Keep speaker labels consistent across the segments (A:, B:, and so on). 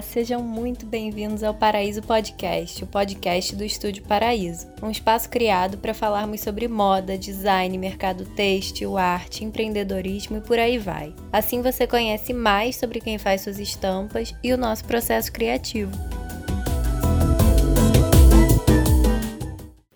A: Olá, sejam muito bem-vindos ao Paraíso Podcast, o podcast do Estúdio Paraíso, um espaço criado para falarmos sobre moda, design, mercado têxtil, arte, empreendedorismo e por aí vai. Assim você conhece mais sobre quem faz suas estampas e o nosso processo criativo.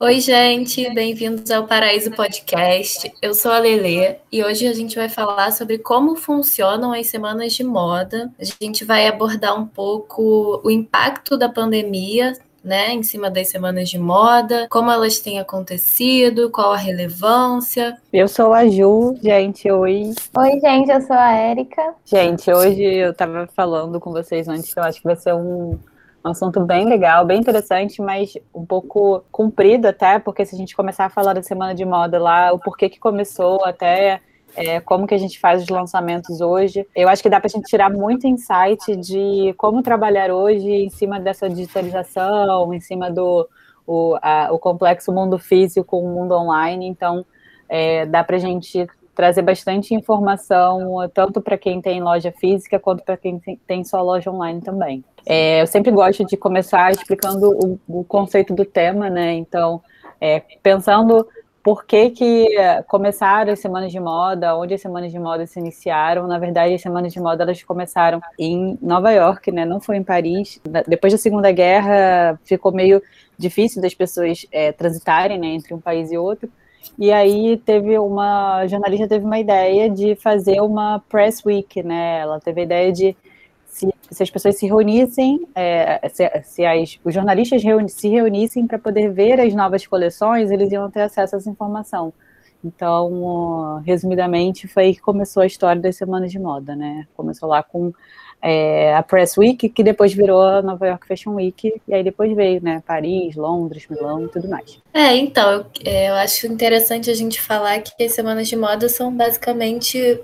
A: Oi, gente, bem-vindos ao Paraíso Podcast. Eu sou a Lele e hoje a gente vai falar sobre como funcionam as semanas de moda. A gente vai abordar um pouco o impacto da pandemia né, em cima das semanas de moda, como elas têm acontecido, qual a relevância.
B: Eu sou a Ju, gente, oi.
C: Oi, gente, eu sou a Érica.
B: Gente, hoje eu estava falando com vocês antes que eu acho que vai ser um um assunto bem legal, bem interessante, mas um pouco comprido até, porque se a gente começar a falar da semana de moda lá, o porquê que começou, até é, como que a gente faz os lançamentos hoje. Eu acho que dá para a gente tirar muito insight de como trabalhar hoje em cima dessa digitalização, em cima do o, a, o complexo mundo físico o mundo online. Então, é, dá para a gente trazer bastante informação, tanto para quem tem loja física quanto para quem tem só loja online também. É, eu sempre gosto de começar explicando o, o conceito do tema, né? Então, é, pensando por que, que começaram as semanas de moda, onde as semanas de moda se iniciaram. Na verdade, as semanas de moda elas começaram em Nova York, né? Não foi em Paris. Depois da Segunda Guerra, ficou meio difícil das pessoas é, transitarem né, entre um país e outro. E aí teve uma jornalista teve uma ideia de fazer uma press week, né? Ela teve a ideia de se, se as pessoas se reunissem, é, se, se as, os jornalistas reuni, se reunissem para poder ver as novas coleções, eles iam ter acesso a essa informação. Então, resumidamente, foi aí que começou a história das semanas de moda, né? Começou lá com é, a Press Week, que depois virou a Nova York Fashion Week, e aí depois veio, né, Paris, Londres, Milão e tudo mais.
A: É, então, eu, é, eu acho interessante a gente falar que as semanas de moda são basicamente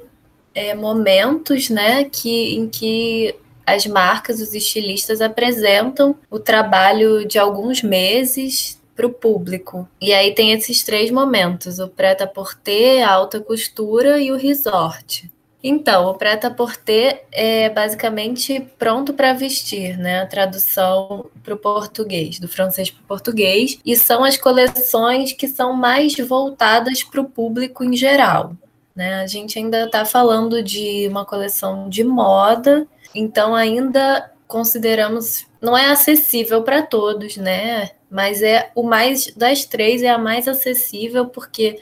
A: é, momentos, né, que, em que as marcas, os estilistas apresentam o trabalho de alguns meses para o público. E aí tem esses três momentos: o prêt-à-porter, a alta costura e o resort. Então, o prêt-à-porter é basicamente pronto para vestir, né? A tradução para o português, do francês para o português, e são as coleções que são mais voltadas para o público em geral. Né? A gente ainda está falando de uma coleção de moda, então ainda consideramos não é acessível para todos, né? Mas é o mais das três é a mais acessível porque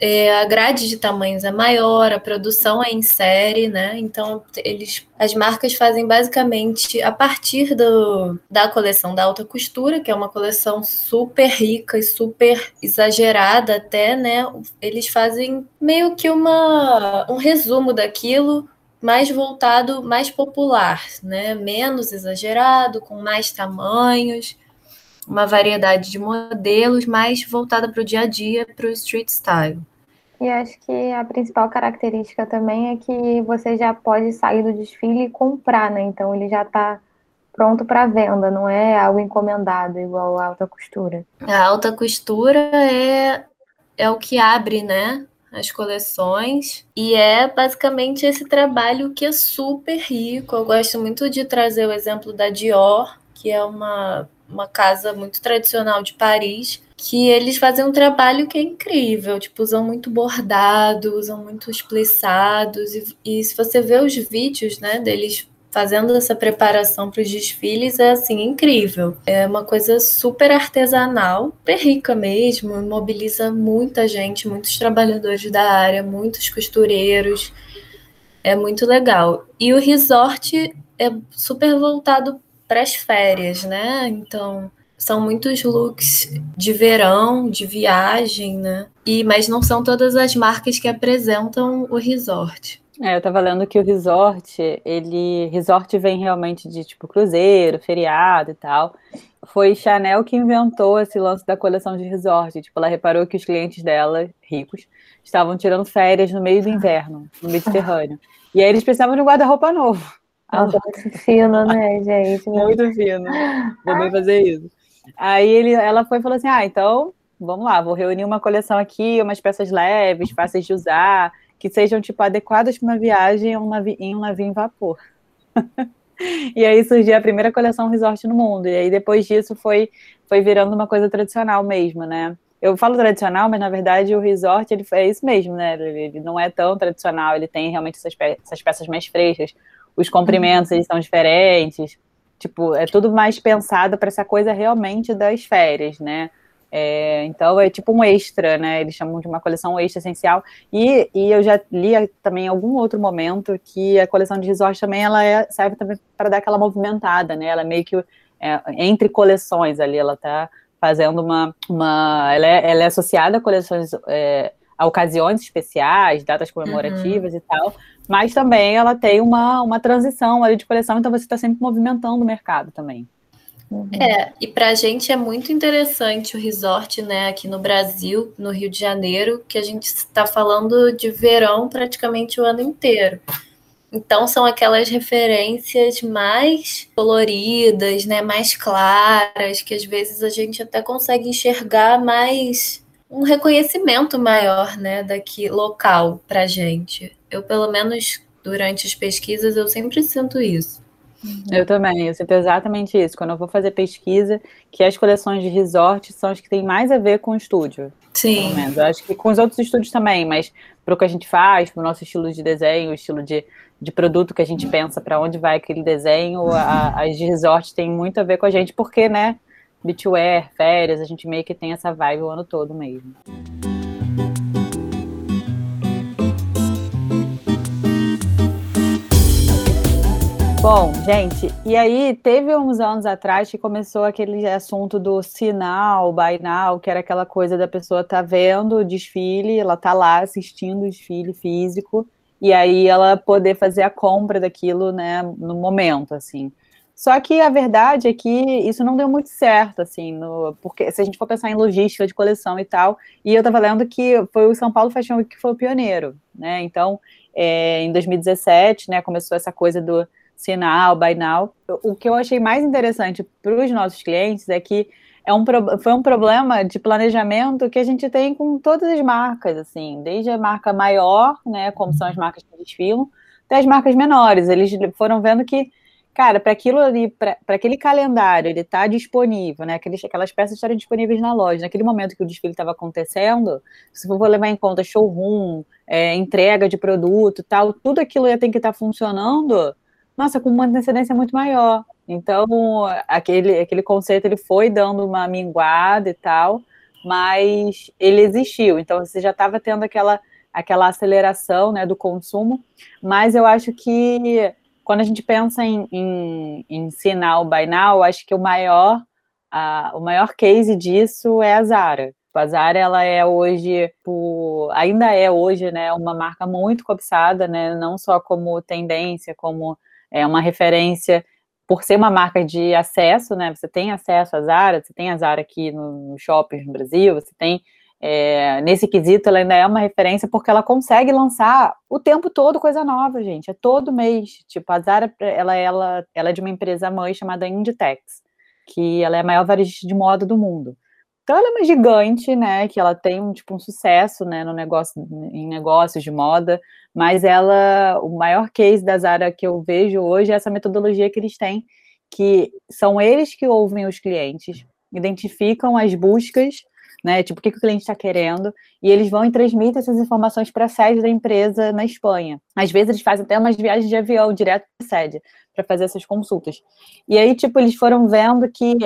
A: é, a grade de tamanhos é maior, a produção é em série, né? Então eles, as marcas fazem basicamente a partir do, da coleção da alta costura, que é uma coleção super rica e super exagerada até, né? Eles fazem meio que uma, um resumo daquilo mais voltado, mais popular, né? Menos exagerado, com mais tamanhos uma variedade de modelos mais voltada para o dia a dia, para o street style.
C: E acho que a principal característica também é que você já pode sair do desfile e comprar, né? Então ele já está pronto para venda, não é algo encomendado igual a alta costura.
A: A alta costura é, é o que abre, né? As coleções e é basicamente esse trabalho que é super rico. Eu gosto muito de trazer o exemplo da Dior, que é uma uma casa muito tradicional de Paris, que eles fazem um trabalho que é incrível, tipo, usam muito bordado, usam muito plissados, e, e se você vê os vídeos, né, deles fazendo essa preparação para os desfiles é assim incrível. É uma coisa super artesanal, super rica mesmo, mobiliza muita gente, muitos trabalhadores da área, muitos costureiros. É muito legal. E o resort é super voltado para as férias, né? Então, são muitos looks de verão, de viagem, né? E, mas não são todas as marcas que apresentam o resort.
B: É, eu tava lendo que o resort, ele. Resort vem realmente de tipo cruzeiro, feriado e tal. Foi Chanel que inventou esse lance da coleção de resort. Tipo, ela reparou que os clientes dela, ricos, estavam tirando férias no meio do inverno, no Mediterrâneo. E aí eles precisavam de um guarda-roupa novo.
C: Nossa, muito fino, né, gente?
B: Muito fino. Vou fazer isso. Aí ele, ela foi e falou assim: ah, então vamos lá, vou reunir uma coleção aqui, umas peças leves, fáceis de usar, que sejam tipo adequadas para uma viagem em um navio em, um navio em vapor. e aí surgiu a primeira coleção resort no mundo. E aí depois disso foi, foi virando uma coisa tradicional mesmo, né? Eu falo tradicional, mas na verdade o resort ele é isso mesmo, né? Ele não é tão tradicional, ele tem realmente essas, pe essas peças mais frescas. Os comprimentos eles são diferentes. Tipo, é tudo mais pensado para essa coisa realmente das férias, né? É, então é tipo um extra, né? Eles chamam de uma coleção extra essencial. E, e eu já li também em algum outro momento que a coleção de resort também ela é, serve também para dar aquela movimentada, né? Ela é meio que é, entre coleções ali, ela tá fazendo uma. uma ela, é, ela é associada a coleções. A ocasiões especiais, datas comemorativas uhum. e tal, mas também ela tem uma, uma transição ali de coleção, então você está sempre movimentando o mercado também.
A: Uhum. É, e para a gente é muito interessante o resort, né, aqui no Brasil, no Rio de Janeiro, que a gente está falando de verão praticamente o ano inteiro. Então são aquelas referências mais coloridas, né, mais claras, que às vezes a gente até consegue enxergar mais um reconhecimento maior, né, daqui local para gente. Eu pelo menos durante as pesquisas eu sempre sinto isso.
B: Eu também, eu sinto exatamente isso. Quando eu vou fazer pesquisa, que as coleções de resort são as que têm mais a ver com o estúdio.
A: Sim.
B: Eu acho que com os outros estúdios também, mas para o que a gente faz, para o nosso estilo de desenho, o estilo de, de produto que a gente pensa, para onde vai aquele desenho, a, as de resort têm muito a ver com a gente, porque, né, beachwear, férias, a gente meio que tem essa vibe o ano todo mesmo. Bom, gente, e aí teve uns anos atrás que começou aquele assunto do sinal, now, que era aquela coisa da pessoa tá vendo o desfile, ela tá lá assistindo o desfile físico, e aí ela poder fazer a compra daquilo, né, no momento, assim. Só que a verdade é que isso não deu muito certo, assim, no, porque se a gente for pensar em logística de coleção e tal, e eu estava lendo que foi o São Paulo Fashion Week que foi o pioneiro, né? Então, é, em 2017, né, começou essa coisa do sinal, buy now. O que eu achei mais interessante para os nossos clientes é que é um, foi um problema de planejamento que a gente tem com todas as marcas, assim, desde a marca maior, né, como são as marcas que desfilam, até as marcas menores. Eles foram vendo que, cara, para aquilo ali, para aquele calendário, ele está disponível, né, aqueles, aquelas peças estarem disponíveis na loja, naquele momento que o desfile estava acontecendo, se for levar em conta showroom, é, entrega de produto tal, tudo aquilo ia ter que estar tá funcionando nossa, com uma antecedência muito maior. Então, aquele, aquele conceito ele foi dando uma minguada e tal, mas ele existiu. Então, você já estava tendo aquela, aquela aceleração né, do consumo, mas eu acho que quando a gente pensa em, em, em sinal by now, acho que o maior, o maior case disso é a Zara. A Zara, ela é hoje, ainda é hoje, né, uma marca muito cobiçada, né, não só como tendência, como é uma referência por ser uma marca de acesso, né? Você tem acesso à Zara, você tem a Zara aqui no, no shopping no Brasil, você tem é, nesse quesito ela ainda é uma referência porque ela consegue lançar o tempo todo coisa nova, gente. É todo mês. Tipo, a Zara, ela, ela, ela é de uma empresa mãe chamada Inditex, que ela é a maior varejista de moda do mundo. Então ela é uma gigante, né? Que ela tem um tipo um sucesso, né? No negócio, em negócios de moda, mas ela, o maior case da Zara que eu vejo hoje é essa metodologia que eles têm, que são eles que ouvem os clientes, identificam as buscas, né? Tipo, o que, que o cliente está querendo, e eles vão e transmitem essas informações para a sede da empresa na Espanha. Às vezes eles fazem até umas viagens de avião direto para a sede para fazer essas consultas. E aí, tipo, eles foram vendo que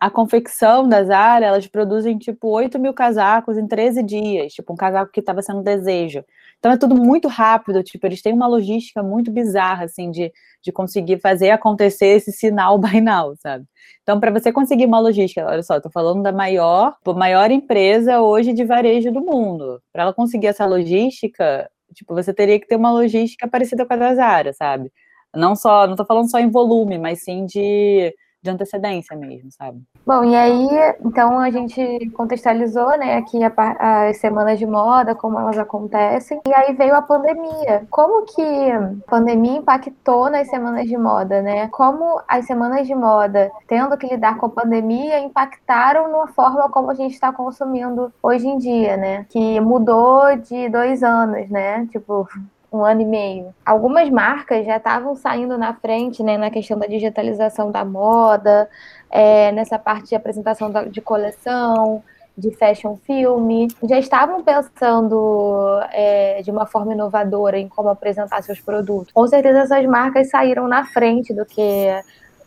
B: a confecção da Zara, elas produzem tipo 8 mil casacos em 13 dias, tipo um casaco que estava sendo desejo. Então é tudo muito rápido, tipo, eles têm uma logística muito bizarra, assim, de, de conseguir fazer acontecer esse sinal by now, sabe? Então, para você conseguir uma logística, olha só, tô falando da maior, maior empresa hoje de varejo do mundo. Para ela conseguir essa logística, tipo, você teria que ter uma logística parecida com a da Zara, sabe? Não só, não tô falando só em volume, mas sim de de antecedência mesmo, sabe?
C: Bom, e aí, então a gente contextualizou, né, aqui a, as semanas de moda, como elas acontecem, e aí veio a pandemia. Como que a pandemia impactou nas semanas de moda, né? Como as semanas de moda, tendo que lidar com a pandemia, impactaram na forma como a gente está consumindo hoje em dia, né? Que mudou de dois anos, né? Tipo, um ano e meio. Algumas marcas já estavam saindo na frente, né, na questão da digitalização da moda, é, nessa parte de apresentação da, de coleção, de fashion filme, já estavam pensando é, de uma forma inovadora em como apresentar seus produtos. Com certeza essas marcas saíram na frente do que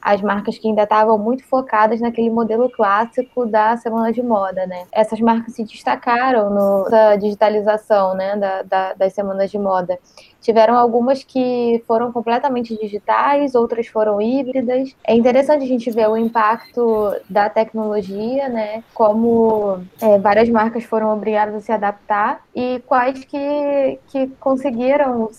C: as marcas que ainda estavam muito focadas naquele modelo clássico da semana de moda, né? Essas marcas se destacaram na digitalização, né, da, da, das semanas de moda. Tiveram algumas que foram completamente digitais, outras foram híbridas. É interessante a gente ver o impacto da tecnologia, né? Como é, várias marcas foram obrigadas a se adaptar e quais que, que conseguiram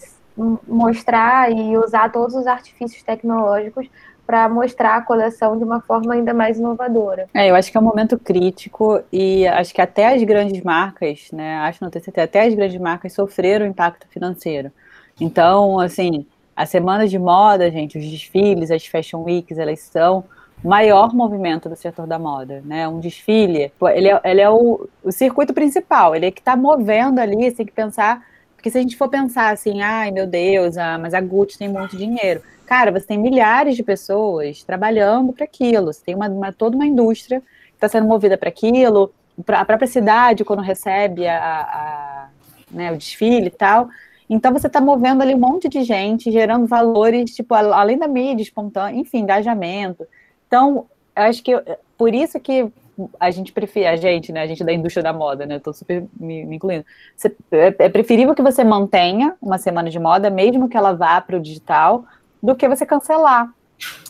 C: mostrar e usar todos os artifícios tecnológicos para mostrar a coleção de uma forma ainda mais inovadora.
B: É, eu acho que é um momento crítico e acho que até as grandes marcas, né, acho não ter certeza, até as grandes marcas sofreram impacto financeiro. Então, assim, as semanas de moda, gente, os desfiles, as fashion weeks, elas são o maior movimento do setor da moda, né? Um desfile, ele é, ele é o, o circuito principal, ele é que está movendo ali, você tem que pensar, porque se a gente for pensar assim, ai meu Deus, ah, mas a Gucci tem muito dinheiro. Cara, você tem milhares de pessoas trabalhando para aquilo, você tem uma, uma, toda uma indústria que está sendo movida para aquilo, a própria cidade, quando recebe a, a, né, o desfile e tal. Então, você está movendo ali um monte de gente, gerando valores, tipo, além da mídia espontânea, enfim, engajamento. Então, eu acho que por isso que a gente prefere, a gente, né, a gente da indústria da moda, né, estou super me, me incluindo. Você, é, é preferível que você mantenha uma semana de moda, mesmo que ela vá para o digital, do que você cancelar.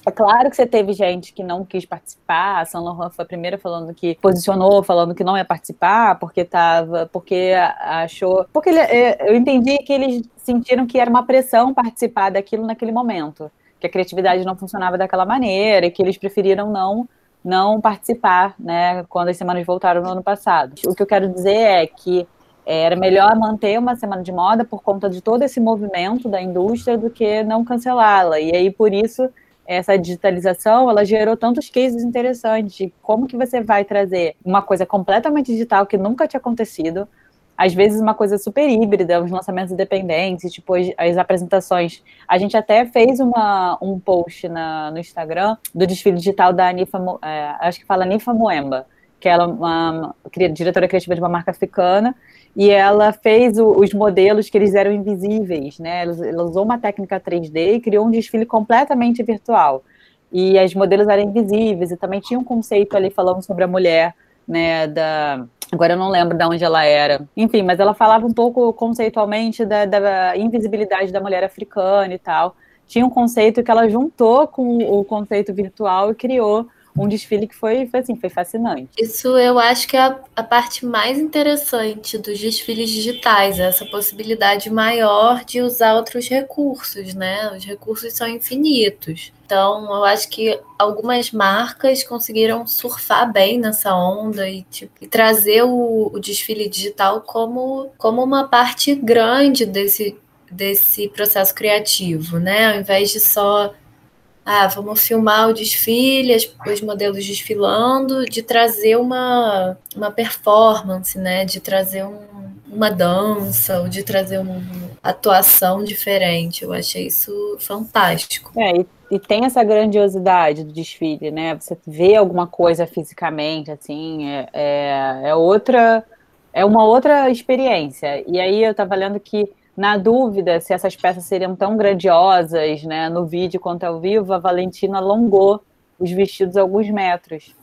B: É claro que você teve gente que não quis participar. A Saint Laurent foi a primeira falando que posicionou, falando que não ia participar porque tava, porque achou, porque ele, é, eu entendi que eles sentiram que era uma pressão participar daquilo naquele momento, que a criatividade não funcionava daquela maneira e que eles preferiram não não participar, né, quando as semanas voltaram no ano passado. O que eu quero dizer é que era melhor manter uma semana de moda por conta de todo esse movimento da indústria do que não cancelá-la. E aí, por isso, essa digitalização, ela gerou tantos cases interessantes. Como que você vai trazer uma coisa completamente digital que nunca tinha acontecido, às vezes uma coisa super híbrida, uns lançamentos independentes, tipo as, as apresentações. A gente até fez uma, um post na, no Instagram do desfile digital da Anifa, é, acho que fala Anifa Moemba, que ela é uma, uma diretora criativa de uma marca africana, e ela fez o, os modelos que eles eram invisíveis, né? Ela, ela, usou uma técnica 3D e criou um desfile completamente virtual. E as modelos eram invisíveis e também tinha um conceito ali falando sobre a mulher, né? Da agora eu não lembro de onde ela era. Enfim, mas ela falava um pouco conceitualmente da, da invisibilidade da mulher africana e tal. Tinha um conceito que ela juntou com o conceito virtual e criou um desfile que foi, foi, assim, foi fascinante.
A: Isso eu acho que é a, a, parte mais interessante dos desfiles digitais, essa possibilidade maior de usar outros recursos, né? Os recursos são infinitos. Então, eu acho que algumas marcas conseguiram surfar bem nessa onda e, tipo, e trazer o, o desfile digital como, como uma parte grande desse, desse processo criativo, né? Ao invés de só ah, vamos filmar o desfile, os modelos desfilando, de trazer uma, uma performance, né? De trazer um, uma dança, ou de trazer uma atuação diferente. Eu achei isso fantástico.
B: É, e, e tem essa grandiosidade do desfile, né? Você vê alguma coisa fisicamente, assim, é, é, é outra. É uma outra experiência. E aí eu tava lendo que na dúvida se essas peças seriam tão grandiosas, né, no vídeo quanto ao vivo, a Valentina alongou os vestidos alguns metros,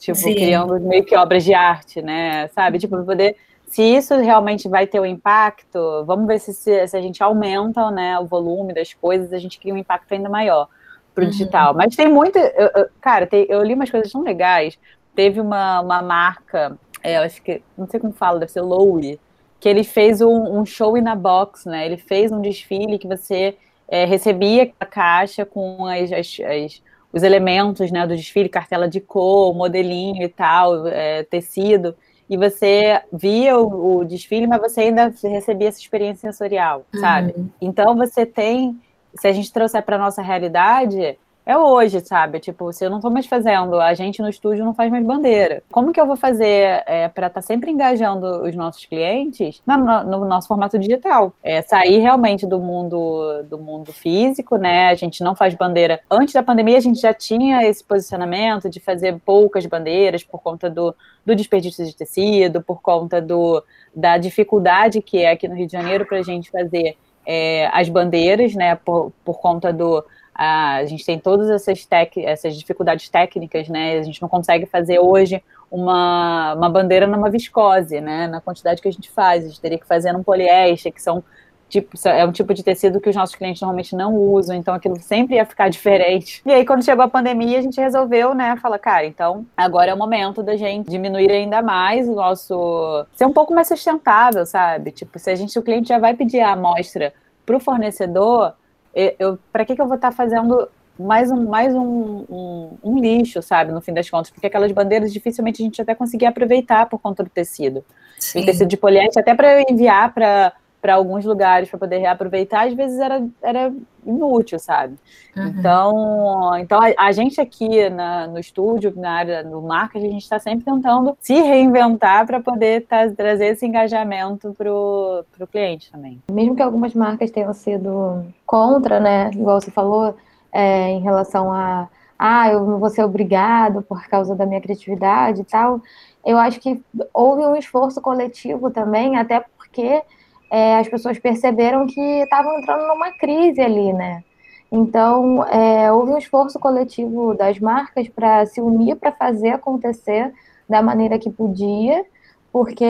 B: tipo, Sim. criando meio que obras de arte, né, sabe? Tipo, poder, se isso realmente vai ter um impacto, vamos ver se, se, se, a gente aumenta, né, o volume das coisas, a gente cria um impacto ainda maior para o uhum. digital. Mas tem muito, eu, eu, cara, tem, eu li umas coisas tão legais, teve uma, uma marca, é, acho que, não sei como fala, deve ser Lowe, que ele fez um, um show in a box, né? Ele fez um desfile que você é, recebia a caixa com as, as, as, os elementos né, do desfile, cartela de cor, modelinho e tal, é, tecido, e você via o, o, desfile, mas você ainda recebia essa experiência sensorial, sabe? Uhum. Então você tem, se a gente trouxer para nossa realidade, é hoje, sabe? Tipo, se eu não tô mais fazendo, a gente no estúdio não faz mais bandeira. Como que eu vou fazer é, para estar tá sempre engajando os nossos clientes no, no, nosso formato digital? É sair realmente do mundo do mundo físico, né? A gente não faz bandeira. Antes da pandemia, a gente já tinha esse posicionamento de fazer poucas bandeiras por conta do, do desperdício de tecido, por conta do, da dificuldade que é aqui no Rio de Janeiro para a gente fazer é, as bandeiras, né? Por, por conta do a gente tem todas essas, tec, essas dificuldades técnicas, né? A gente não consegue fazer hoje uma, uma bandeira numa viscose, né? Na quantidade que a gente faz. A gente teria que fazer num poliéster, que são tipo, é um tipo de tecido que os nossos clientes normalmente não usam, então aquilo sempre ia ficar diferente. E aí, quando chegou a pandemia, a gente resolveu, né, falar, cara, então agora é o momento da gente diminuir ainda mais o nosso. ser um pouco mais sustentável, sabe? Tipo, se a gente, o cliente já vai pedir a amostra para o fornecedor, eu, para que, que eu vou estar tá fazendo mais um, mais um, um, um, lixo, sabe, no fim das contas, porque aquelas bandeiras dificilmente a gente até conseguia aproveitar por conta do tecido. Sim. E tecido de poliéster, até para enviar para para alguns lugares para poder reaproveitar, às vezes era, era inútil, sabe? Uhum. Então, então a, a, gente aqui na, no estúdio, na área do marketing, a gente está sempre tentando se reinventar para poder tá, trazer esse engajamento para o cliente também.
C: Mesmo que algumas marcas tenham sido contra, né? Igual você falou, é, em relação a ah, eu não vou ser obrigado por causa da minha criatividade e tal. Eu acho que houve um esforço coletivo também, até porque é, as pessoas perceberam que estavam entrando numa crise ali, né? Então, é, houve um esforço coletivo das marcas para se unir para fazer acontecer da maneira que podia, porque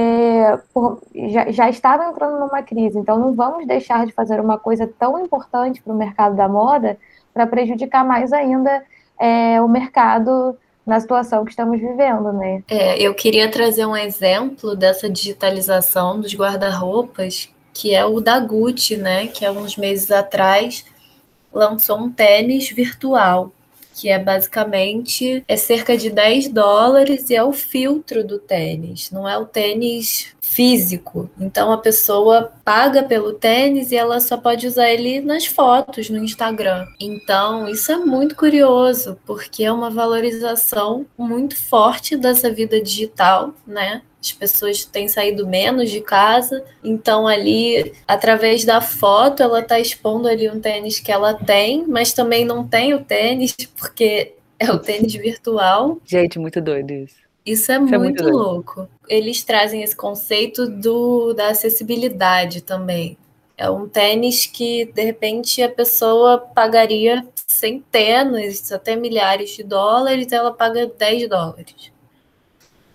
C: por, já, já estava entrando numa crise. Então, não vamos deixar de fazer uma coisa tão importante para o mercado da moda para prejudicar mais ainda é, o mercado na situação que estamos vivendo, né?
A: É, eu queria trazer um exemplo dessa digitalização dos guarda-roupas, que é o da Gucci, né? Que há uns meses atrás lançou um tênis virtual que é basicamente é cerca de 10 dólares e é o filtro do tênis, não é o tênis físico. Então a pessoa paga pelo tênis e ela só pode usar ele nas fotos no Instagram. Então isso é muito curioso, porque é uma valorização muito forte dessa vida digital, né? as pessoas têm saído menos de casa, então ali, através da foto, ela está expondo ali um tênis que ela tem, mas também não tem o tênis, porque é o tênis virtual.
B: Gente, muito doido isso.
A: Isso é, isso muito, é muito louco. Eles trazem esse conceito do, da acessibilidade também. É um tênis que, de repente, a pessoa pagaria centenas, até milhares de dólares, ela paga 10 dólares.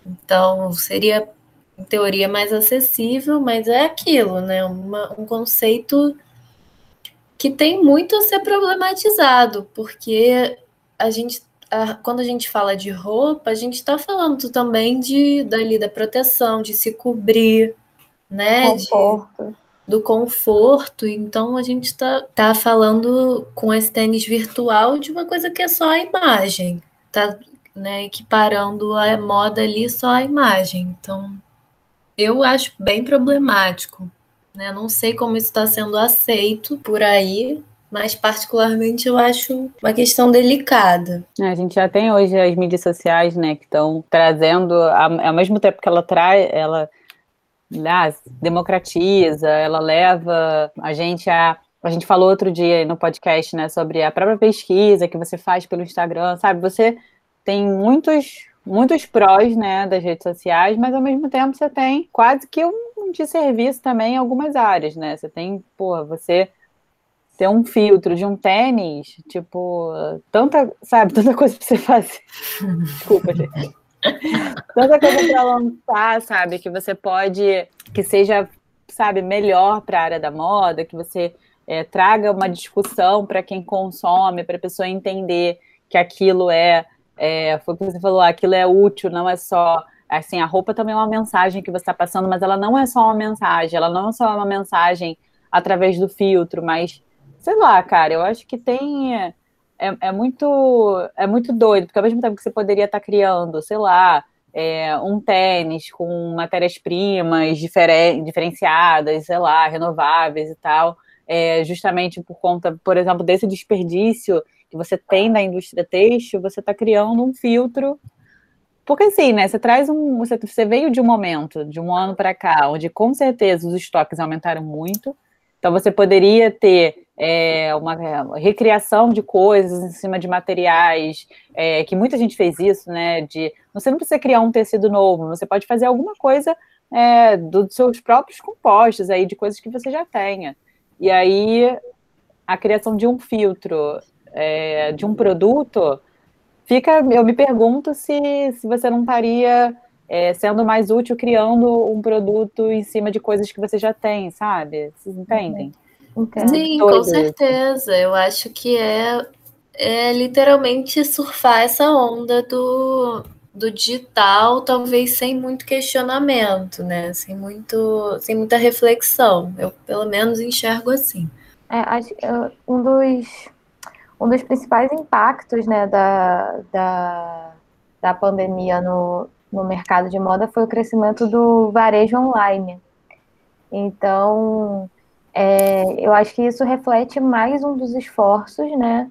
A: Então, seria, em teoria, mais acessível, mas é aquilo, né? Uma, um conceito que tem muito a ser problematizado, porque a gente, a, quando a gente fala de roupa, a gente está falando também de dali da proteção, de se cobrir, né?
C: Conforto.
A: De, do conforto, então a gente está tá falando com esse tênis virtual de uma coisa que é só a imagem, tá né, equiparando a moda ali só a imagem. Então, eu acho bem problemático. Né? Não sei como isso está sendo aceito por aí, mas particularmente eu acho uma questão delicada.
B: É, a gente já tem hoje as mídias sociais, né, que estão trazendo, ao mesmo tempo que ela traz, ela ah, democratiza, ela leva a gente a a gente falou outro dia no podcast, né, sobre a própria pesquisa que você faz pelo Instagram, sabe? Você tem muitos muitos prós, né, das redes sociais, mas ao mesmo tempo você tem quase que um de serviço também em algumas áreas, né? Você tem, pô, você ter um filtro de um tênis, tipo, tanta, sabe, tanta coisa para você fazer. Desculpa, gente. Tanta coisa para lançar, sabe, que você pode que seja, sabe, melhor para a área da moda, que você é, traga uma discussão para quem consome, para a pessoa entender que aquilo é é, foi o que você falou, aquilo é útil, não é só. Assim, a roupa também é uma mensagem que você está passando, mas ela não é só uma mensagem, ela não é só uma mensagem através do filtro, mas sei lá, cara, eu acho que tem. É, é muito, é muito doido, porque ao mesmo tempo que você poderia estar tá criando, sei lá, é, um tênis com matérias-primas diferen, diferenciadas, sei lá, renováveis e tal, é, justamente por conta, por exemplo, desse desperdício que você tem da indústria têxtil, você está criando um filtro. Porque assim, né? Você traz um. Você, você veio de um momento, de um ano para cá, onde com certeza os estoques aumentaram muito. Então você poderia ter é, uma recriação de coisas em cima de materiais, é, que muita gente fez isso, né? De você não precisa criar um tecido novo, você pode fazer alguma coisa é, dos seus próprios compostos aí, de coisas que você já tenha. E aí a criação de um filtro, é, de um produto, fica. Eu me pergunto se, se você não estaria é, sendo mais útil criando um produto em cima de coisas que você já tem, sabe? Vocês entendem?
A: Entendo. Sim, com certeza. Eu acho que é, é literalmente surfar essa onda do, do digital, talvez sem muito questionamento, né? Sem, muito, sem muita reflexão. Eu, pelo menos, enxergo assim.
C: É, acho, um, dos, um dos principais impactos né, da, da, da pandemia no, no mercado de moda foi o crescimento do varejo online. Então, é, eu acho que isso reflete mais um dos esforços, né,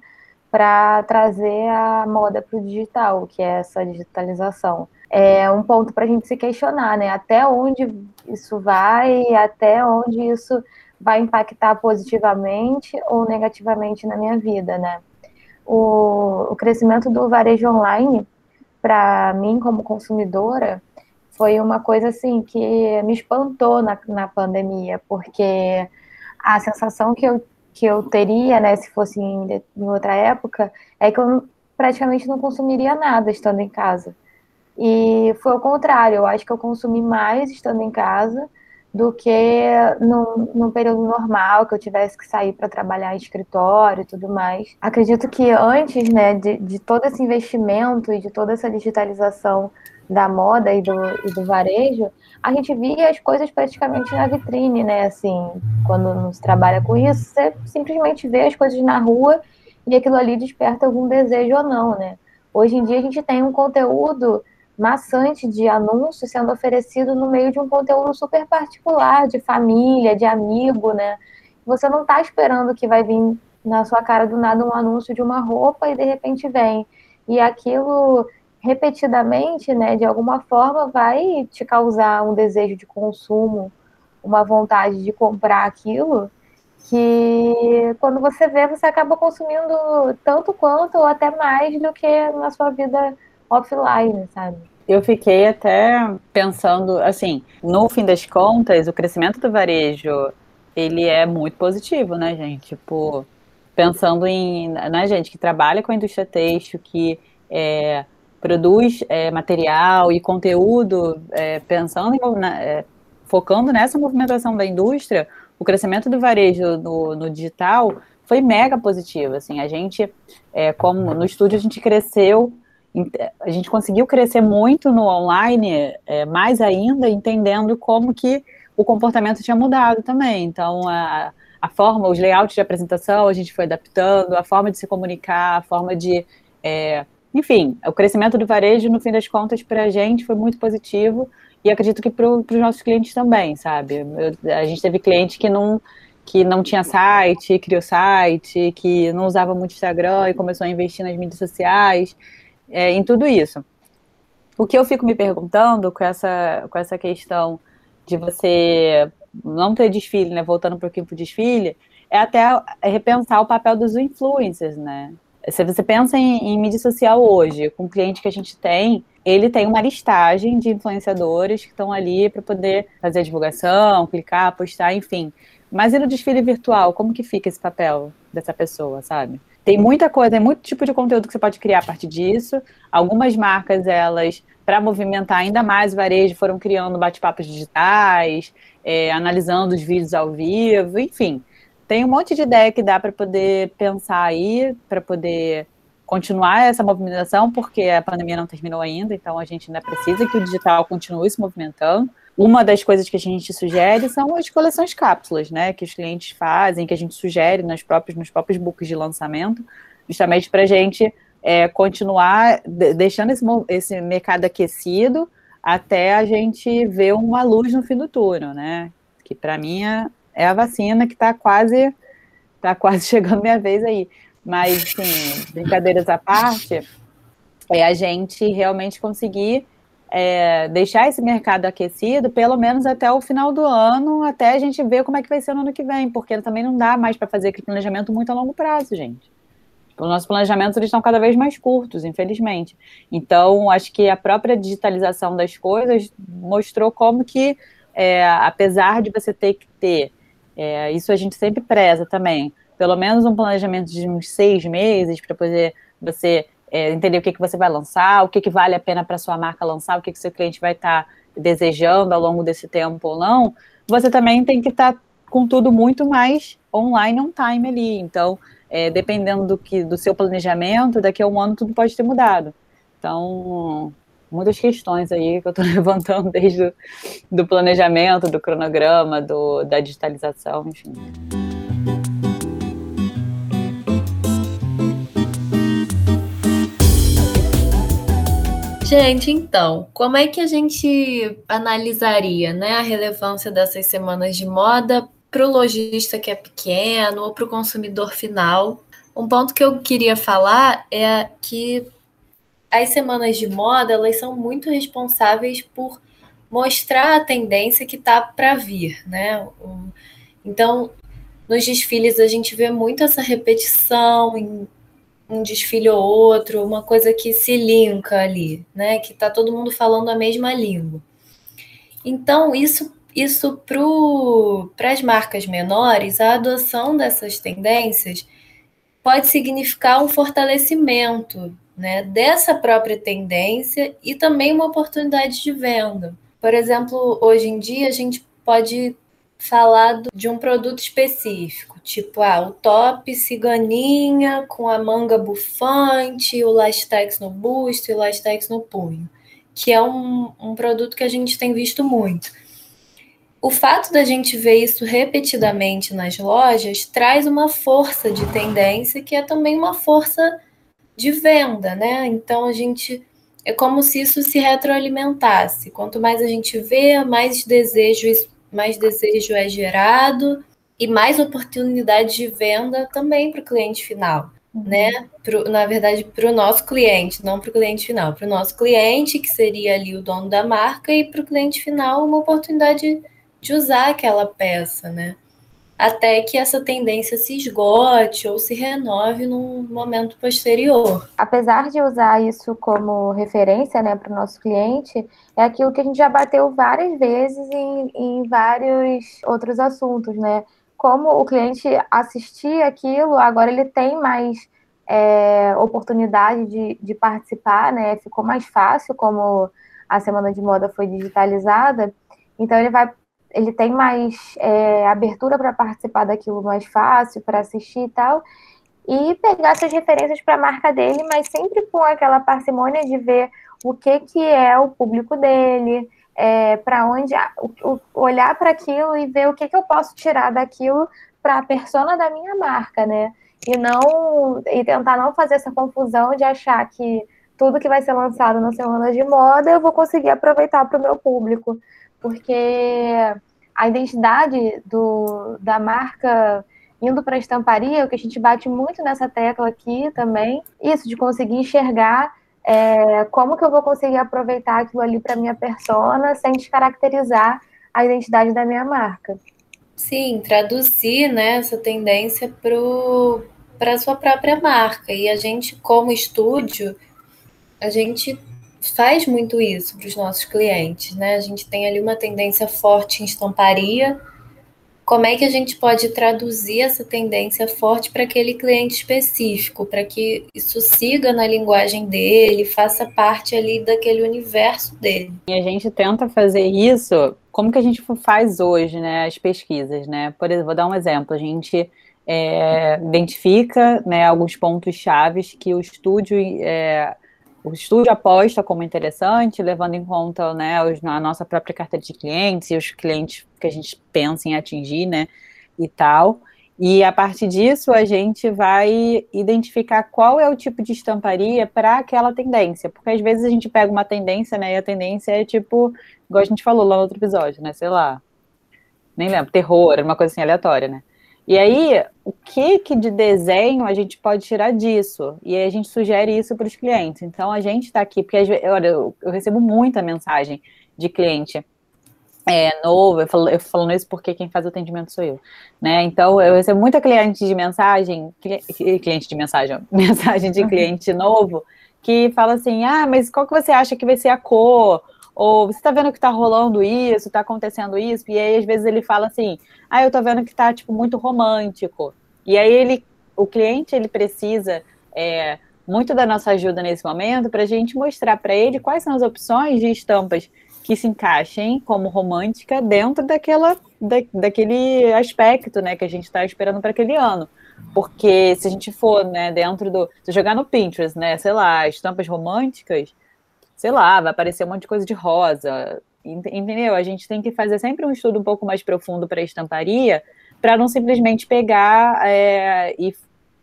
C: para trazer a moda para o digital, que é essa digitalização. É um ponto para a gente se questionar, né, até onde isso vai, até onde isso vai impactar positivamente ou negativamente na minha vida, né. O, o crescimento do varejo online, para mim como consumidora, foi uma coisa assim que me espantou na, na pandemia, porque a sensação que eu, que eu teria, né, se fosse em, em outra época, é que eu praticamente não consumiria nada estando em casa. E foi o contrário, eu acho que eu consumi mais estando em casa do que no, no período normal, que eu tivesse que sair para trabalhar em escritório e tudo mais. Acredito que antes né, de, de todo esse investimento e de toda essa digitalização da moda e do, e do varejo, a gente via as coisas praticamente na vitrine, né? Assim, quando não se trabalha com isso, você simplesmente vê as coisas na rua e aquilo ali desperta algum desejo ou não, né? Hoje em dia a gente tem um conteúdo maçante de anúncios sendo oferecido no meio de um conteúdo super particular, de família, de amigo, né? Você não está esperando que vai vir na sua cara do nada um anúncio de uma roupa e de repente vem. E aquilo repetidamente, né, de alguma forma, vai te causar um desejo de consumo, uma vontade de comprar aquilo, que quando você vê, você acaba consumindo tanto quanto ou até mais do que na sua vida offline, sabe?
B: Eu fiquei até pensando, assim, no fim das contas, o crescimento do varejo, ele é muito positivo, né, gente? Tipo, pensando em, na gente que trabalha com a indústria têxtil, que é, produz é, material e conteúdo é, pensando em, na, é, focando nessa movimentação da indústria, o crescimento do varejo no, no digital foi mega positivo. Assim, a gente, é, como no estúdio, a gente cresceu, a gente conseguiu crescer muito no online, é, mais ainda, entendendo como que o comportamento tinha mudado também. Então, a, a forma, os layouts de apresentação, a gente foi adaptando, a forma de se comunicar, a forma de é, enfim, o crescimento do varejo, no fim das contas, para a gente foi muito positivo e acredito que para os nossos clientes também, sabe? Eu, a gente teve cliente que não, que não tinha site, criou site, que não usava muito Instagram e começou a investir nas mídias sociais, é, em tudo isso. O que eu fico me perguntando com essa, com essa questão de você não ter desfile, né? Voltando para o desfile, é até repensar o papel dos influencers, né? Se você pensa em, em, mídia social hoje, com o cliente que a gente tem, ele tem uma listagem de influenciadores que estão ali para poder fazer a divulgação, clicar, postar, enfim. Mas e no desfile virtual, como que fica esse papel dessa pessoa, sabe? Tem muita coisa, tem muito tipo de conteúdo que você pode criar a partir disso. Algumas marcas, elas, para movimentar ainda mais o varejo, foram criando bate-papos digitais, é, analisando os vídeos ao vivo, enfim tem um monte de ideia que dá para poder pensar aí, para poder continuar essa movimentação, porque a pandemia não terminou ainda, então a gente ainda precisa que o digital continue se movimentando. Uma das coisas que a gente sugere são as coleções cápsulas, né, que os clientes fazem, que a gente sugere nos próprios, nos próprios books de lançamento, justamente para a gente é, continuar deixando esse, esse mercado aquecido até a gente ver uma luz no fim do túnel, né? Que para mim é, é a vacina que está quase, tá quase chegando minha vez aí. Mas, sim, brincadeiras à parte, é a gente realmente conseguir é, deixar esse mercado aquecido, pelo menos até o final do ano, até a gente ver como é que vai ser no ano que vem, porque também não dá mais para fazer aquele planejamento muito a longo prazo, gente. Os nossos planejamentos eles estão cada vez mais curtos, infelizmente. Então, acho que a própria digitalização das coisas mostrou como que, é, apesar de você ter que ter, é, isso a gente sempre preza também, pelo menos um planejamento de uns seis meses para poder você é, entender o que, que você vai lançar, o que, que vale a pena para sua marca lançar, o que, que seu cliente vai estar tá desejando ao longo desse tempo ou não, você também tem que estar tá com tudo muito mais online on time ali. Então, é, dependendo do que do seu planejamento, daqui a um ano tudo pode ter mudado. Então, muitas questões aí que eu estou levantando desde o do planejamento, do cronograma, do, da digitalização, enfim.
A: Gente, então, como é que a gente analisaria né, a relevância dessas semanas de moda para o lojista que é pequeno ou para o consumidor final? Um ponto que eu queria falar é que as semanas de moda elas são muito responsáveis por mostrar a tendência que está para vir, né? Então, nos desfiles a gente vê muito essa repetição em um desfile ou outro, uma coisa que se linka ali, né? Que tá todo mundo falando a mesma língua. Então, isso, isso para as marcas menores, a adoção dessas tendências pode significar um fortalecimento né, dessa própria tendência e também uma oportunidade de venda. Por exemplo, hoje em dia a gente pode falar de um produto específico, tipo ah, o top ciganinha com a manga bufante, o lastex no busto e o lastex no punho, que é um, um produto que a gente tem visto muito. O fato da gente ver isso repetidamente nas lojas traz uma força de tendência que é também uma força de venda, né? Então a gente é como se isso se retroalimentasse. Quanto mais a gente vê, mais desejo mais desejo é gerado e mais oportunidade de venda também para o cliente final, uhum. né? Pro, na verdade, para o nosso cliente, não para o cliente final, para o nosso cliente, que seria ali o dono da marca, e para o cliente final, uma oportunidade de usar aquela peça, né? até que essa tendência se esgote ou se renove num momento posterior.
C: Apesar de usar isso como referência né, para o nosso cliente, é aquilo que a gente já bateu várias vezes em, em vários outros assuntos, né? Como o cliente assistir aquilo, agora ele tem mais é, oportunidade de, de participar, né? Ficou mais fácil, como a semana de moda foi digitalizada, então ele vai ele tem mais é, abertura para participar daquilo mais fácil, para assistir e tal, e pegar essas referências para a marca dele, mas sempre com aquela parcimônia de ver o que, que é o público dele, é, para onde o, olhar para aquilo e ver o que, que eu posso tirar daquilo para a persona da minha marca, né? E não e tentar não fazer essa confusão de achar que tudo que vai ser lançado na semana de moda eu vou conseguir aproveitar para o meu público porque a identidade do, da marca indo para a estamparia, o que a gente bate muito nessa tecla aqui também, isso de conseguir enxergar é, como que eu vou conseguir aproveitar aquilo ali para minha persona sem descaracterizar a identidade da minha marca.
A: Sim, traduzir né, essa tendência para a sua própria marca. E a gente, como estúdio, a gente faz muito isso para os nossos clientes, né? A gente tem ali uma tendência forte em estamparia. Como é que a gente pode traduzir essa tendência forte para aquele cliente específico, para que isso siga na linguagem dele, faça parte ali daquele universo dele?
B: E a gente tenta fazer isso, como que a gente faz hoje, né? As pesquisas, né? Por exemplo, vou dar um exemplo. A gente é, identifica né, alguns pontos chaves que o estúdio é, o estúdio aposta como interessante, levando em conta né, a nossa própria carteira de clientes e os clientes que a gente pensa em atingir, né, e tal. E a partir disso, a gente vai identificar qual é o tipo de estamparia para aquela tendência. Porque às vezes a gente pega uma tendência, né, e a tendência é tipo, igual a gente falou lá no outro episódio, né, sei lá, nem lembro, terror, uma coisa assim aleatória, né. E aí, o que, que de desenho a gente pode tirar disso? E aí a gente sugere isso para os clientes. Então, a gente está aqui, porque olha, eu, eu recebo muita mensagem de cliente é, novo, eu, falo, eu falando isso porque quem faz o atendimento sou eu, né? Então, eu recebo muita cliente de mensagem, cliente de mensagem, mensagem de uhum. cliente novo, que fala assim, ah, mas qual que você acha que vai ser a cor? Ou você tá vendo que tá rolando isso, tá acontecendo isso? E aí, às vezes, ele fala assim, ah, eu tô vendo que tá, tipo, muito romântico. E aí, ele, o cliente, ele precisa é, muito da nossa ajuda nesse momento para a gente mostrar para ele quais são as opções de estampas que se encaixem como romântica dentro daquela, da, daquele aspecto, né, que a gente está esperando para aquele ano. Porque se a gente for, né, dentro do. Se jogar no Pinterest, né, sei lá, estampas românticas, sei lá, vai aparecer um monte de coisa de rosa. Entendeu? A gente tem que fazer sempre um estudo um pouco mais profundo para a estamparia, para não simplesmente pegar é, e.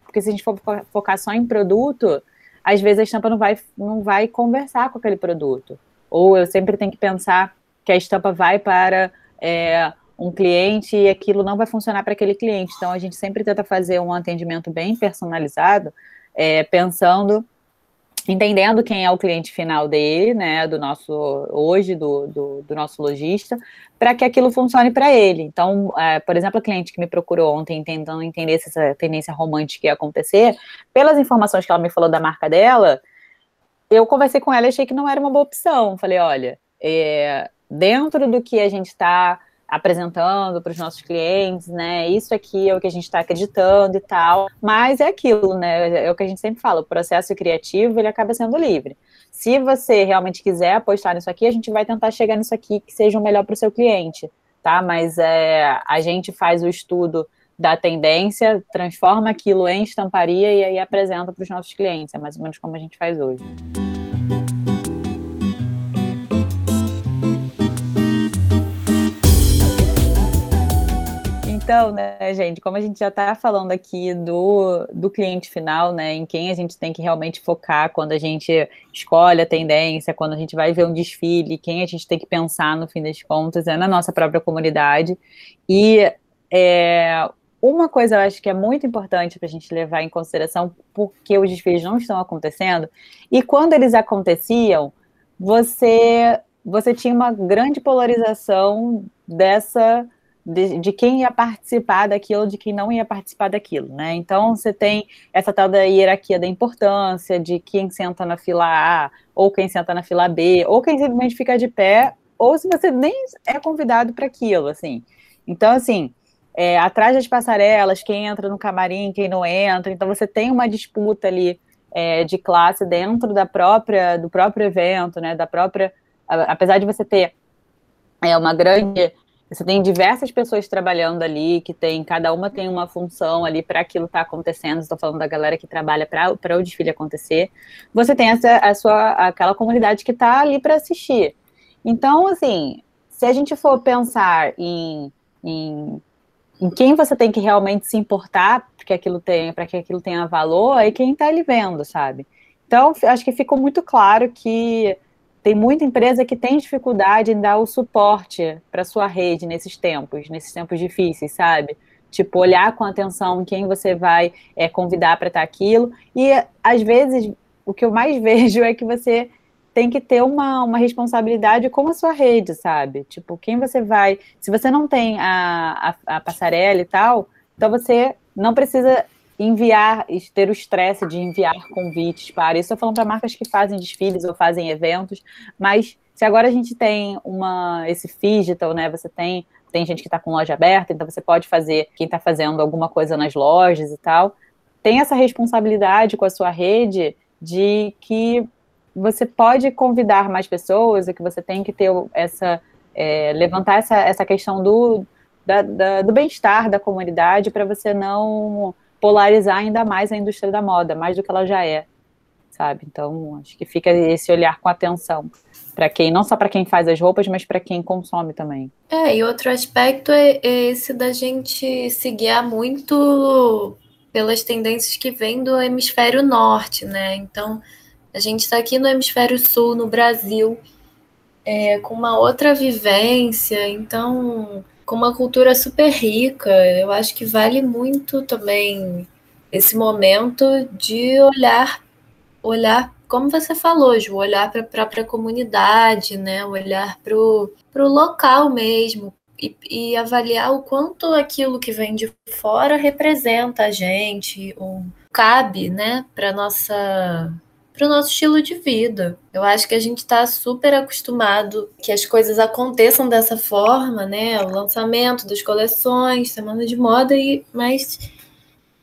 B: Porque se a gente for focar só em produto, às vezes a estampa não vai, não vai conversar com aquele produto. Ou eu sempre tenho que pensar que a estampa vai para é, um cliente e aquilo não vai funcionar para aquele cliente. Então, a gente sempre tenta fazer um atendimento bem personalizado, é, pensando, entendendo quem é o cliente final dele, né, do nosso, hoje, do, do, do nosso lojista, para que aquilo funcione para ele. Então, é, por exemplo, a cliente que me procurou ontem, tentando entender se essa tendência romântica ia acontecer, pelas informações que ela me falou da marca dela, eu conversei com ela e achei que não era uma boa opção. Falei, olha, é, dentro do que a gente está apresentando para os nossos clientes, né? Isso aqui é o que a gente está acreditando e tal, mas é aquilo, né? É o que a gente sempre fala, o processo criativo ele acaba sendo livre. Se você realmente quiser apostar nisso aqui, a gente vai tentar chegar nisso aqui que seja o melhor para o seu cliente, tá? Mas é, a gente faz o estudo da tendência, transforma aquilo em estamparia e aí apresenta para os nossos clientes. É mais ou menos como a gente faz hoje. Então, né, gente, como a gente já está falando aqui do, do cliente final, né, em quem a gente tem que realmente focar quando a gente escolhe a tendência, quando a gente vai ver um desfile, quem a gente tem que pensar no fim das contas é na nossa própria comunidade. E é, uma coisa eu acho que é muito importante para a gente levar em consideração, porque os desfiles não estão acontecendo, e quando eles aconteciam, você, você tinha uma grande polarização dessa de, de, quem ia participar daquilo, de quem não ia participar daquilo, né? Então você tem essa tal da hierarquia da importância, de quem senta na fila A, ou quem senta na fila B, ou quem simplesmente fica de pé, ou se você nem é convidado para aquilo, assim. Então, assim, é, atrás das passarelas, quem entra no camarim, quem não entra. Então você tem uma disputa ali é, de classe dentro da própria do próprio evento, né? Da própria, apesar de você ter é, uma grande você tem diversas pessoas trabalhando ali, que tem, cada uma tem uma função ali para aquilo estar tá acontecendo. Estou falando da galera que trabalha para o desfile acontecer. Você tem essa, a sua, aquela comunidade que está ali para assistir. Então, assim, se a gente for pensar em, em em quem você tem que realmente se importar para que aquilo tenha, para que aquilo tenha valor, é quem está ali vendo, sabe? Então, acho que ficou muito claro que tem muita empresa que tem dificuldade em dar o suporte para sua rede nesses tempos, nesses tempos difíceis, sabe? Tipo, olhar com atenção quem você vai é, convidar para estar aquilo. E, às vezes, o que eu mais vejo é que você tem que ter uma, uma responsabilidade com a sua rede, sabe? Tipo, quem você vai. Se você não tem a, a, a passarela e tal, então você não precisa enviar, ter o estresse de enviar convites para. Isso eu falando para marcas que fazem desfiles ou fazem eventos, mas se agora a gente tem uma esse digital, né? Você tem tem gente que está com loja aberta, então você pode fazer quem está fazendo alguma coisa nas lojas e tal, tem essa responsabilidade com a sua rede de que você pode convidar mais pessoas e que você tem que ter essa é, levantar essa, essa questão do, da, da, do bem-estar da comunidade para você não polarizar ainda mais a indústria da moda, mais do que ela já é, sabe? Então, acho que fica esse olhar com atenção para quem, não só para quem faz as roupas, mas para quem consome também.
A: É, e outro aspecto é, esse da gente se guiar muito pelas tendências que vêm do hemisfério norte, né? Então, a gente está aqui no hemisfério sul, no Brasil, é, com uma outra vivência. Então, com uma cultura super rica. Eu acho que vale muito também esse momento de olhar, olhar, como você falou, Ju, olhar para a própria comunidade, né? Olhar para o local mesmo, e, e, avaliar o quanto aquilo que vem de fora representa a gente, ou cabe, né, para nossa para o nosso estilo de vida. Eu acho que a gente está super acostumado que as coisas aconteçam dessa forma, né? O lançamento das coleções, semana de moda, e mas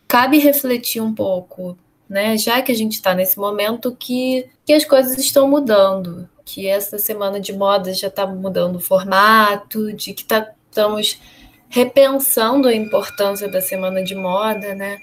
A: cabe refletir um pouco, né? Já que a gente está nesse momento que, que as coisas estão mudando, que essa semana de moda já está mudando o formato, de que tá, estamos repensando a importância da semana de moda, né?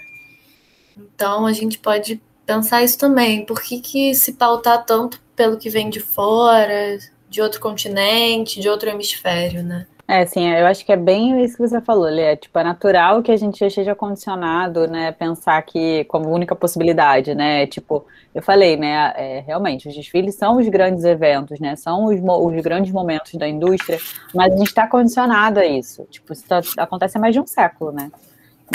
A: Então a gente pode pensar isso também. Por que, que se pautar tanto pelo que vem de fora, de outro continente, de outro hemisfério, né?
B: É, sim, eu acho que é bem isso que você falou, Lê. Tipo, é natural que a gente já esteja condicionado, né, pensar que como única possibilidade, né, tipo, eu falei, né, é, realmente, os desfiles são os grandes eventos, né, são os, os grandes momentos da indústria, mas a gente está condicionado a isso. Tipo, isso tá, acontece há mais de um século, né.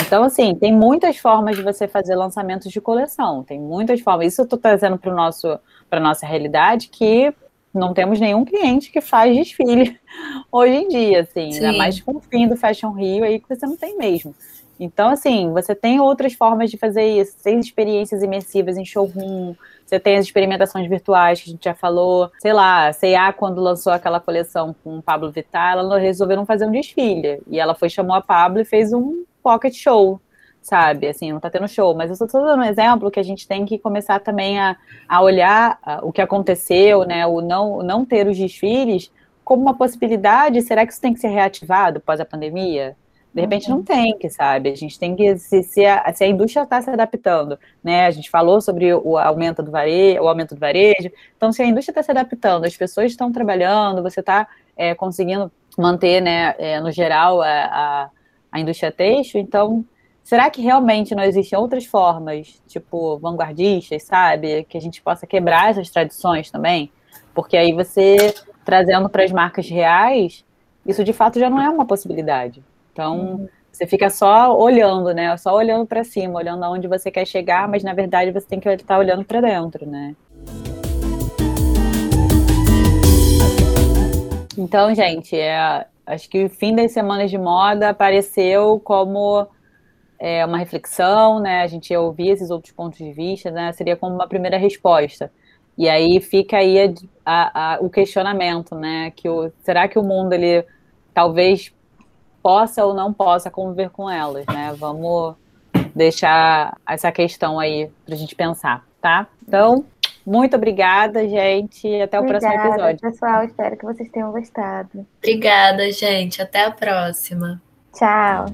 B: Então, assim, tem muitas formas de você fazer lançamentos de coleção, tem muitas formas. Isso eu estou trazendo para a nossa realidade que não temos nenhum cliente que faz desfile hoje em dia, assim, Sim. ainda mais com o fim do Fashion Rio aí que você não tem mesmo. Então, assim, você tem outras formas de fazer isso, tem experiências imersivas em showroom, você tem as experimentações virtuais que a gente já falou, sei lá, a C&A quando lançou aquela coleção com o Pablo Vittar, ela resolveu não fazer um desfile, e ela foi, chamou a Pablo e fez um pocket show, sabe? Assim, não tá tendo show, mas eu estou dando um exemplo que a gente tem que começar também a, a olhar a, o que aconteceu, né? O não, não ter os desfiles como uma possibilidade. Será que isso tem que ser reativado após a pandemia? De repente uhum. não tem que, sabe? A gente tem que, se, se, a, se a indústria está se adaptando, né? A gente falou sobre o aumento do varejo, o aumento do varejo. Então, se a indústria está se adaptando, as pessoas estão trabalhando, você está é, conseguindo manter, né, é, no geral, a, a a indústria têxtil, então será que realmente não existem outras formas, tipo, vanguardistas, sabe? Que a gente possa quebrar essas tradições também? Porque aí você, trazendo para as marcas reais, isso de fato já não é uma possibilidade. Então, uhum. você fica só olhando, né? Só olhando para cima, olhando aonde você quer chegar, mas na verdade você tem que estar olhando para dentro, né? Então, gente, é, Acho que o fim das semanas de moda apareceu como é, uma reflexão, né? A gente ia ouvir esses outros pontos de vista, né? Seria como uma primeira resposta. E aí fica aí a, a, a, o questionamento, né? Que o, será que o mundo ele talvez possa ou não possa conviver com elas, né? Vamos deixar essa questão aí para a gente pensar, tá? Então, muito obrigada, gente. Até o obrigada, próximo episódio.
C: pessoal. Espero que vocês tenham gostado.
A: Obrigada, gente. Até a próxima.
C: Tchau.